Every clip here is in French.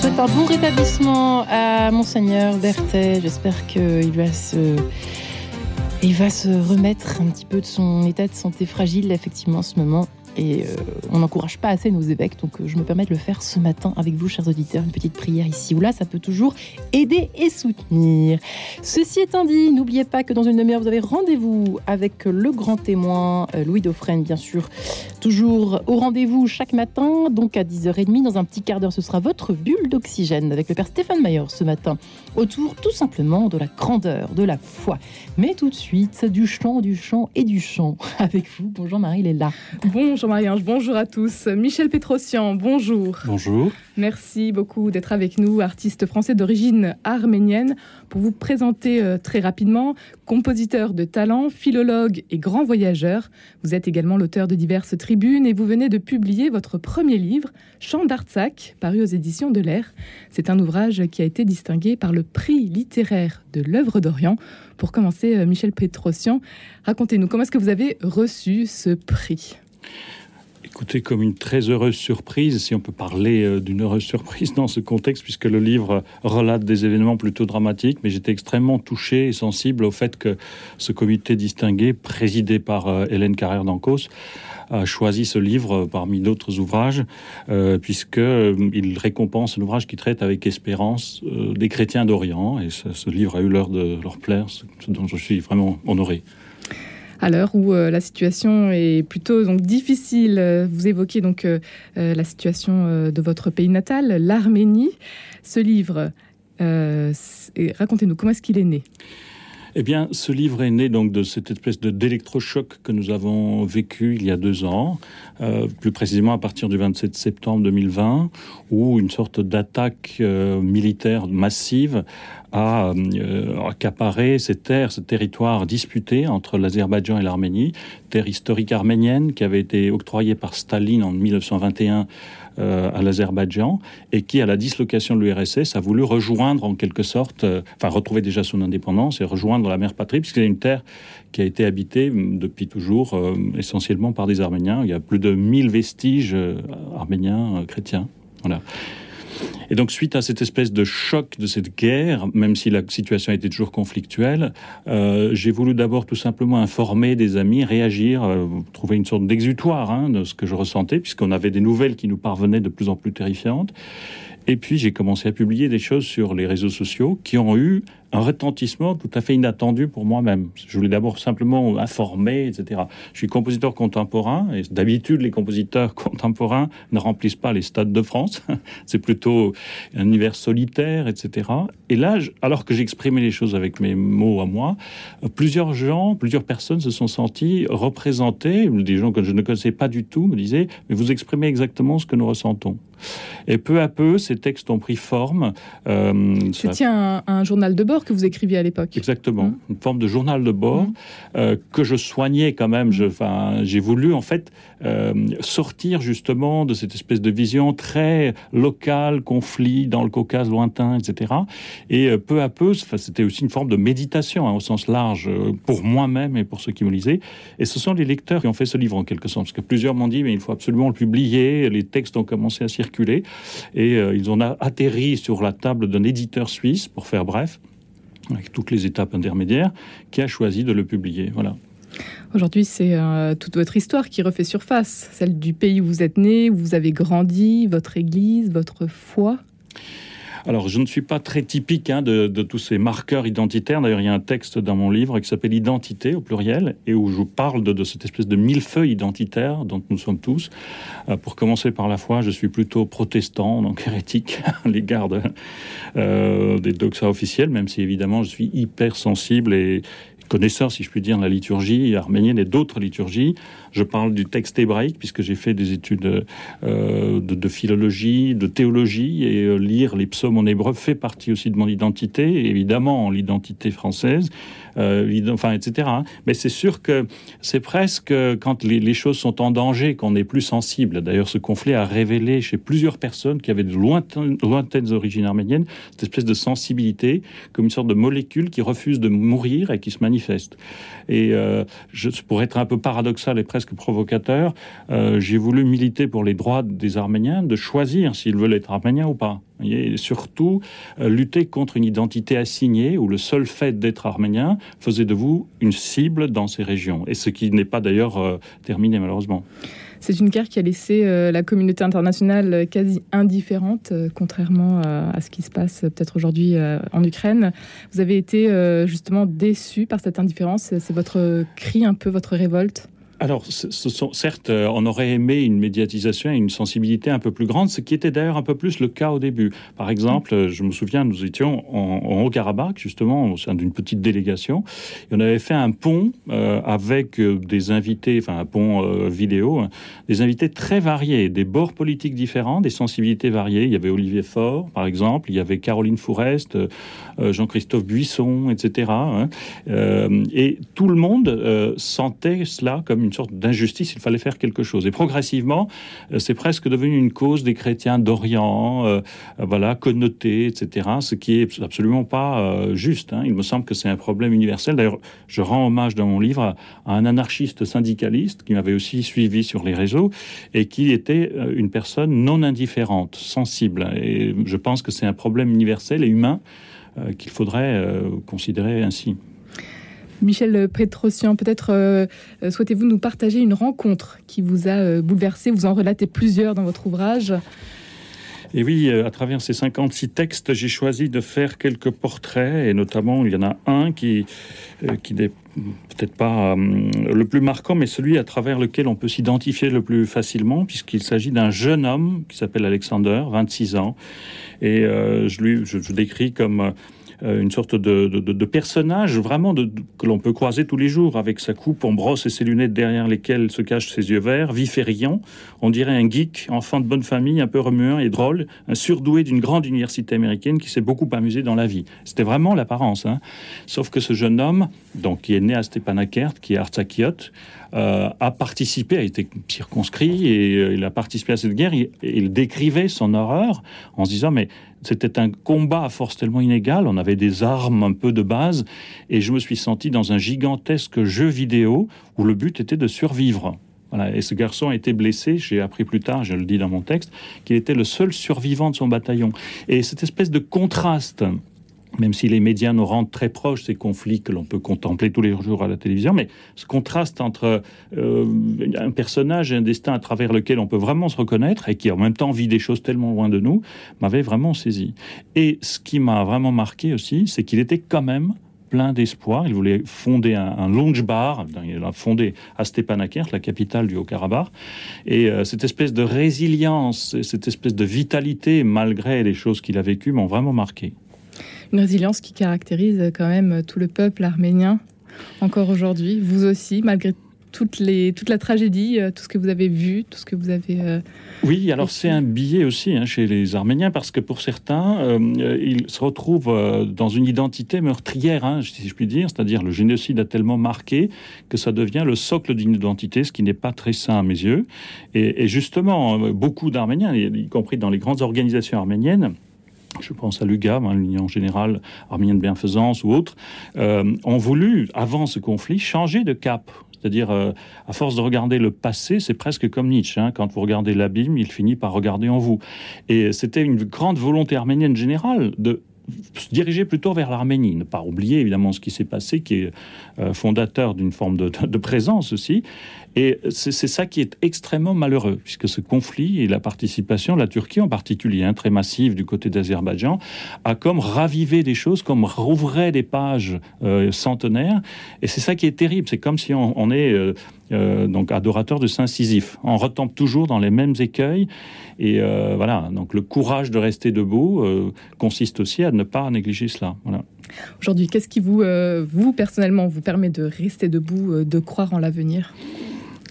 souhaite un bon rétablissement à Monseigneur Berthet. J'espère qu'il va se. Il va se remettre un petit peu de son état de santé fragile, effectivement, en ce moment. Et euh, on n'encourage pas assez nos évêques, donc euh, je me permets de le faire ce matin avec vous, chers auditeurs. Une petite prière ici ou là, ça peut toujours aider et soutenir. Ceci étant dit, n'oubliez pas que dans une demi-heure, vous avez rendez-vous avec le grand témoin, euh, Louis Dauphren, bien sûr, toujours au rendez-vous chaque matin, donc à 10h30. Dans un petit quart d'heure, ce sera votre bulle d'oxygène avec le père Stéphane Mayer ce matin, autour tout simplement de la grandeur, de la foi. Mais tout de suite, du chant, du chant et du chant avec vous. Bonjour Marie Léla. Bonjour Marie-Ange, bonjour à tous. Michel Pétrosian, bonjour. Bonjour. Merci beaucoup d'être avec nous, artiste français d'origine arménienne, pour vous présenter euh, très rapidement, compositeur de talent, philologue et grand voyageur. Vous êtes également l'auteur de diverses tribunes et vous venez de publier votre premier livre, Chant d'Artsac, paru aux éditions de l'Air. C'est un ouvrage qui a été distingué par le prix littéraire de l'œuvre d'Orient. Pour commencer, euh, Michel Pétrosian, racontez-nous comment est-ce que vous avez reçu ce prix? Écoutez, comme une très heureuse surprise, si on peut parler euh, d'une heureuse surprise dans ce contexte, puisque le livre relate des événements plutôt dramatiques, mais j'étais extrêmement touché et sensible au fait que ce comité distingué, présidé par euh, Hélène Carrère d'Ancos, a choisi ce livre parmi d'autres ouvrages, euh, puisqu'il récompense un ouvrage qui traite avec espérance des chrétiens d'Orient. Et ce, ce livre a eu l'heure de leur plaire, ce dont je suis vraiment honoré à l'heure où euh, la situation est plutôt donc difficile. Euh, vous évoquez donc euh, la situation de votre pays natal, l'Arménie. Ce livre, racontez-nous comment est-ce qu'il est né? Eh bien, ce livre est né donc de cette espèce de d'électrochoc que nous avons vécu il y a deux ans, plus précisément à partir du 27 septembre 2020, où une sorte d'attaque militaire massive a euh, accaparé ces terres, ce territoire disputé entre l'Azerbaïdjan et l'Arménie, terre historique arménienne qui avait été octroyée par Staline en 1921 euh, à l'Azerbaïdjan et qui, à la dislocation de l'URSS, a voulu rejoindre en quelque sorte, euh, enfin retrouver déjà son indépendance et rejoindre la mère patrie, puisque c'est une terre qui a été habitée depuis toujours essentiellement par des Arméniens. Il y a plus de 1000 vestiges arméniens chrétiens. Voilà. Et donc, suite à cette espèce de choc de cette guerre, même si la situation était toujours conflictuelle, euh, j'ai voulu d'abord tout simplement informer des amis, réagir, euh, trouver une sorte d'exutoire hein, de ce que je ressentais, puisqu'on avait des nouvelles qui nous parvenaient de plus en plus terrifiantes. Et puis j'ai commencé à publier des choses sur les réseaux sociaux qui ont eu un retentissement tout à fait inattendu pour moi-même. Je voulais d'abord simplement informer, etc. Je suis compositeur contemporain et d'habitude les compositeurs contemporains ne remplissent pas les stades de France. C'est plutôt un univers solitaire, etc. Et là, alors que j'exprimais les choses avec mes mots à moi, plusieurs gens, plusieurs personnes se sont sentis représentés. Des gens que je ne connaissais pas du tout me disaient mais vous exprimez exactement ce que nous ressentons. Et peu à peu, ces textes ont pris forme. Euh, C'était un, un journal de bord que vous écriviez à l'époque. Exactement, mmh. une forme de journal de bord mmh. euh, que je soignais quand même. Mmh. J'ai voulu en fait euh, sortir justement de cette espèce de vision très locale, conflit dans le Caucase lointain, etc. Et euh, peu à peu, c'était aussi une forme de méditation hein, au sens large pour moi-même et pour ceux qui me lisaient. Et ce sont les lecteurs qui ont fait ce livre en quelque sorte, parce que plusieurs m'ont dit mais il faut absolument le publier. Les textes ont commencé à circuler et ils ont atterri sur la table d'un éditeur suisse, pour faire bref avec toutes les étapes intermédiaires, qui a choisi de le publier. Voilà. Aujourd'hui, c'est euh, toute votre histoire qui refait surface, celle du pays où vous êtes né, où vous avez grandi, votre église, votre foi. Alors, je ne suis pas très typique hein, de, tous ces marqueurs identitaires. D'ailleurs, il y a un texte dans mon livre qui s'appelle Identité au pluriel et où je parle de, cette espèce de millefeuille identitaire dont nous sommes tous. Euh, pour commencer par la foi, je suis plutôt protestant, donc hérétique à l'égard euh, des doxas officiels, même si évidemment je suis hyper sensible et, connaisseur, si je puis dire, de la liturgie arménienne et d'autres liturgies. Je parle du texte hébraïque, puisque j'ai fait des études euh, de, philologie, de théologie, et euh, lire les psaumes en hébreu fait partie aussi de mon identité, évidemment l'identité française, enfin, etc. Hein. Mais c'est sûr que c'est presque quand les, choses sont en danger qu'on est plus sensible. D'ailleurs, ce conflit a révélé chez plusieurs personnes qui avaient de lointaines, origines arméniennes cette espèce de sensibilité, comme une sorte de molécule qui refuse de mourir et qui se manifeste. Et je, pour être un peu paradoxal et presque provocateur, euh, j'ai voulu militer pour les droits des Arméniens de choisir s'ils veulent être arméniens ou pas. Et surtout, lutter contre une identité assignée où le seul fait d'être arménien faisait de vous une cible dans ces régions. Et ce qui n'est pas d'ailleurs terminé malheureusement. C'est une guerre qui a laissé euh, la communauté internationale quasi indifférente, euh, contrairement à, ce qui se passe peut-être aujourd'hui euh, en Ukraine. Vous avez été justement déçu par cette indifférence. C'est votre cri, un peu votre révolte? Alors, certes, euh, on aurait aimé une médiatisation et une sensibilité un peu plus grande, ce qui était d'ailleurs un peu plus le cas au début. Par exemple, euh, je me souviens, nous étions en, Haut-Karabakh, justement, au sein d'une petite délégation, et on avait fait un pont euh, avec des invités, enfin un pont vidéo, hein, des invités très variés, des bords politiques différents, des sensibilités variées. Il y avait Olivier Faure, par exemple, il y avait Caroline Fourest, Jean-Christophe Buisson, etc. Hein. et tout le monde sentait cela comme une une sorte d'injustice, il fallait faire quelque chose. Et progressivement, euh, c'est presque devenu une cause des chrétiens d'Orient, euh, euh, voilà, connotés, etc., ce qui est absolument pas juste. Hein. Il me semble que c'est un problème universel. D'ailleurs, je rends hommage dans mon livre à, un anarchiste syndicaliste qui m'avait aussi suivi sur les réseaux et qui était une personne non indifférente, sensible. Et je pense que c'est un problème universel et humain qu'il faudrait considérer ainsi. Michel Petrosian, peut-être euh, euh, souhaitez-vous nous partager une rencontre qui vous a euh, bouleversé Vous en relatez plusieurs dans votre ouvrage? Et oui, à travers ces 56 textes, j'ai choisi de faire quelques portraits, et notamment, il y en a un qui, qui n'est peut-être pas le plus marquant, mais celui à travers lequel on peut s'identifier le plus facilement, puisqu'il s'agit d'un jeune homme qui s'appelle Alexander, 26 ans, et je, lui, je, décris comme une sorte de, personnage vraiment que l'on peut croiser tous les jours avec sa coupe en brosse et ses lunettes derrière lesquelles se cachent ses yeux verts, vif et riant. On dirait un geek, enfant de bonne famille, un peu remuant et drôle, un surdoué d'une grande université américaine qui s'est beaucoup amusé dans la vie. C'était vraiment l'apparence. Hein. Sauf que ce jeune homme, donc qui est né à Stepanakert, qui est Artsakiot, euh, a participé, a été circonscrit et euh, il a participé à cette guerre. il décrivait son horreur en se disant mais c'était un combat à force tellement inégale, on avait des armes un peu de base, et je me suis senti dans un gigantesque jeu vidéo où le but était de survivre. Et ce garçon a été blessé, j'ai appris plus tard, je le dis dans mon texte, qu'il était le seul survivant de son bataillon. Et cette espèce de contraste même si les médias nous rendent très proches ces conflits que l'on peut contempler tous les jours à la télévision, mais ce contraste entre euh, un personnage et un destin à travers lequel on peut vraiment se reconnaître et qui en même temps vit des choses tellement loin de nous, m'avait vraiment saisi. Et ce qui m'a vraiment marqué aussi, c'est qu'il était quand même plein d'espoir. Il voulait fonder un, un lounge bar. Il a fondé à Stepanakert, la capitale du Haut-Karabakh. Et euh, cette espèce de résilience, cette espèce de vitalité, malgré les choses qu'il a vécues, m'ont vraiment marqué une résilience qui caractérise quand même tout le peuple arménien encore aujourd'hui. Vous aussi, malgré toutes les, toute la tragédie, euh, tout ce que vous avez vu, tout ce que vous avez... Euh, oui, alors c'est un billet aussi hein, chez les Arméniens, parce que pour certains, euh, ils se retrouvent dans une identité meurtrière, hein, si je puis dire, c'est-à-dire le génocide a tellement marqué que ça devient le socle d'une identité, ce qui n'est pas très sain à mes yeux. Et, et justement, beaucoup d'Arméniens, y compris dans les grandes organisations arméniennes, je pense à l'UGAM, hein, l'Union générale arménienne de bienfaisance ou autres, euh, ont voulu, avant ce conflit, changer de cap. C'est-à-dire, euh, à force de regarder le passé, c'est presque comme Nietzsche. Hein. quand vous regardez l'abîme, il finit par regarder en vous. Et c'était une grande volonté arménienne générale de se diriger plutôt vers l'Arménie, ne pas oublier évidemment ce qui s'est passé, qui est euh, fondateur d'une forme de, de, présence aussi, et c'est ça qui est extrêmement malheureux, puisque ce conflit et la participation, la Turquie en particulier, hein, très massive du côté d'Azerbaïdjan, a comme ravivé des choses, comme rouvrait des pages euh, centenaires. Et c'est ça qui est terrible. C'est comme si on, est euh, euh, donc adorateur de Saint Sisyphe. On retombe toujours dans les mêmes écueils. Et voilà. Donc le courage de rester debout consiste aussi à ne pas négliger cela. Voilà. Aujourd'hui, qu'est-ce qui vous, vous personnellement, vous permet de rester debout, de croire en l'avenir?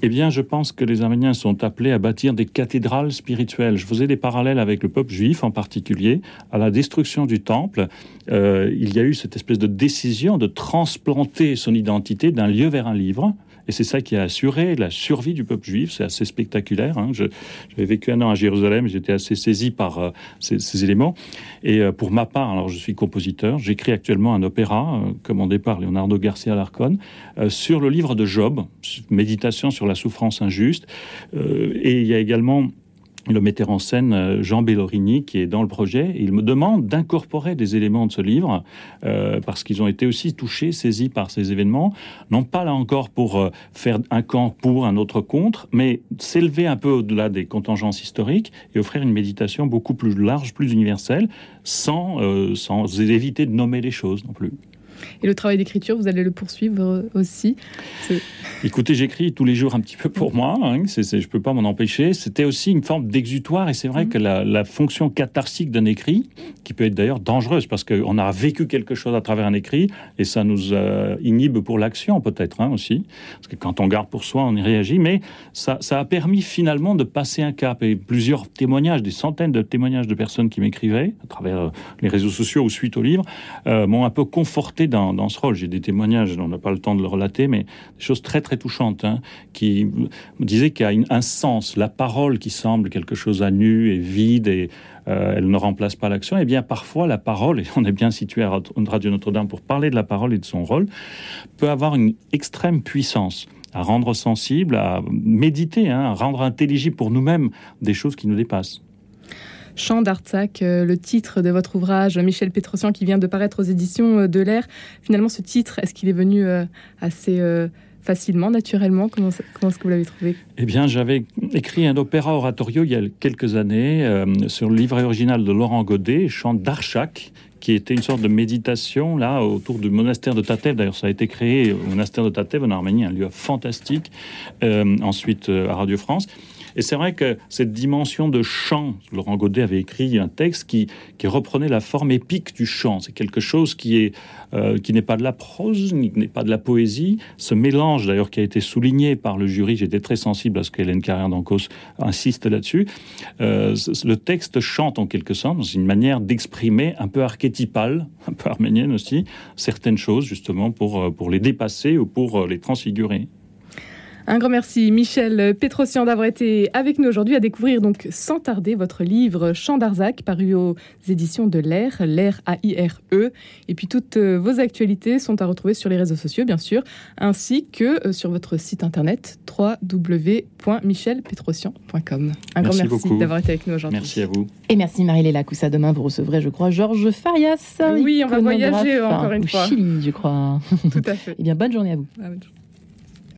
Eh bien, je pense que les Arméniens sont appelés à bâtir des cathédrales spirituelles. Je faisais des parallèles avec le peuple juif en particulier. À la destruction du temple, euh, il y a eu cette espèce de décision de transplanter son identité d'un lieu vers un livre. Et c'est ça qui a assuré la survie du peuple juif. C'est assez spectaculaire. Hein. J'avais vécu un an à Jérusalem j'étais assez saisi par euh, ces, éléments. Et euh, pour ma part, alors je suis compositeur, j'écris actuellement un opéra euh, commandé par Leonardo Garcia Larcon sur le livre de Job, méditation sur la souffrance injuste. et il y a également le metteur en scène euh, Jean Bellorini, qui est dans le projet. il me demande d'incorporer des éléments de ce livre, euh, parce qu'ils ont été aussi touchés, saisis par ces événements. Non pas là encore pour euh, faire un camp pour, un autre contre, mais s'élever un peu au-delà des contingences historiques et offrir une méditation beaucoup plus large, plus universelle, sans, sans éviter de nommer les choses non plus. Et le travail d'écriture, vous allez le poursuivre euh, aussi Écoutez, j'écris tous les jours un petit peu pour moi. Hein, je ne peux pas m'en empêcher. C'était aussi une forme d'exutoire. Et c'est vrai mm. que la, fonction catharsique d'un écrit, qui peut être d'ailleurs dangereuse, parce qu'on a vécu quelque chose à travers un écrit, et ça nous euh, inhibe pour l'action peut-être hein, aussi. Parce que quand on garde pour soi, on y réagit. Mais ça, ça a permis finalement de passer un cap. Et plusieurs témoignages, des centaines de témoignages de personnes qui m'écrivaient à travers euh, les réseaux sociaux ou suite au livre, m'ont un peu conforté dans, ce rôle. J'ai des témoignages, on n'a pas le temps de le relater, mais des choses très très touchantes, hein, qui disaient qu'il y a un sens, la parole qui semble quelque chose à nu et vide et euh, elle ne remplace pas l'action. Et eh bien parfois la parole, et on est bien situé à Radio Notre-Dame pour parler de la parole et de son rôle, peut avoir une extrême puissance à rendre sensible, à méditer, hein, à rendre intelligible pour nous-mêmes des choses qui nous dépassent. Chant d'Artsac, euh, le titre de votre ouvrage, Michel Pétrosian, qui vient de paraître aux éditions euh, de l'Air. Finalement, ce titre, est-ce qu'il est venu euh, assez facilement, naturellement? Comment, comment est-ce que vous l'avez trouvé? Eh bien, j'avais écrit un opéra oratorio il y a quelques années sur le livret original de Laurent Godet, Chant d'Archac, qui était une sorte de méditation là autour du monastère de Tatev. D'ailleurs, ça a été créé au monastère de Tatev en Arménie, un lieu fantastique. ensuite, à Radio France. Et c'est vrai que cette dimension de chant, Laurent Godet avait écrit un texte qui, qui reprenait la forme épique du chant. C'est quelque chose qui est euh, qui n'est pas de la prose, qui n'est pas de la poésie. Ce mélange, d'ailleurs, qui a été souligné par le jury, j'étais très sensible à ce qu'Hélène Carrère d'Ancos insiste là-dessus. Euh, le texte chante en quelque sorte, une manière d'exprimer un peu archétypale, un peu arménienne aussi, certaines choses justement pour, euh, pour les dépasser ou pour les transfigurer. Un grand merci, Michel Pétrosian, d'avoir été avec nous aujourd'hui à découvrir donc sans tarder votre livre Chant d'Arzac, paru aux éditions de l'Air, l'Air A-I-R-E. Et puis toutes euh, vos actualités sont à retrouver sur les réseaux sociaux, bien sûr, ainsi que euh, sur votre site internet www.michelpetrosian.com. Un grand merci d'avoir été avec nous aujourd'hui. Merci à vous. Et merci Marie-Léla Coussa. Demain, vous recevrez, je crois, Georges Farias. Oui, on va voyager encore une fois. Chili, je crois. Tout à fait. Eh bien, bonne journée à vous.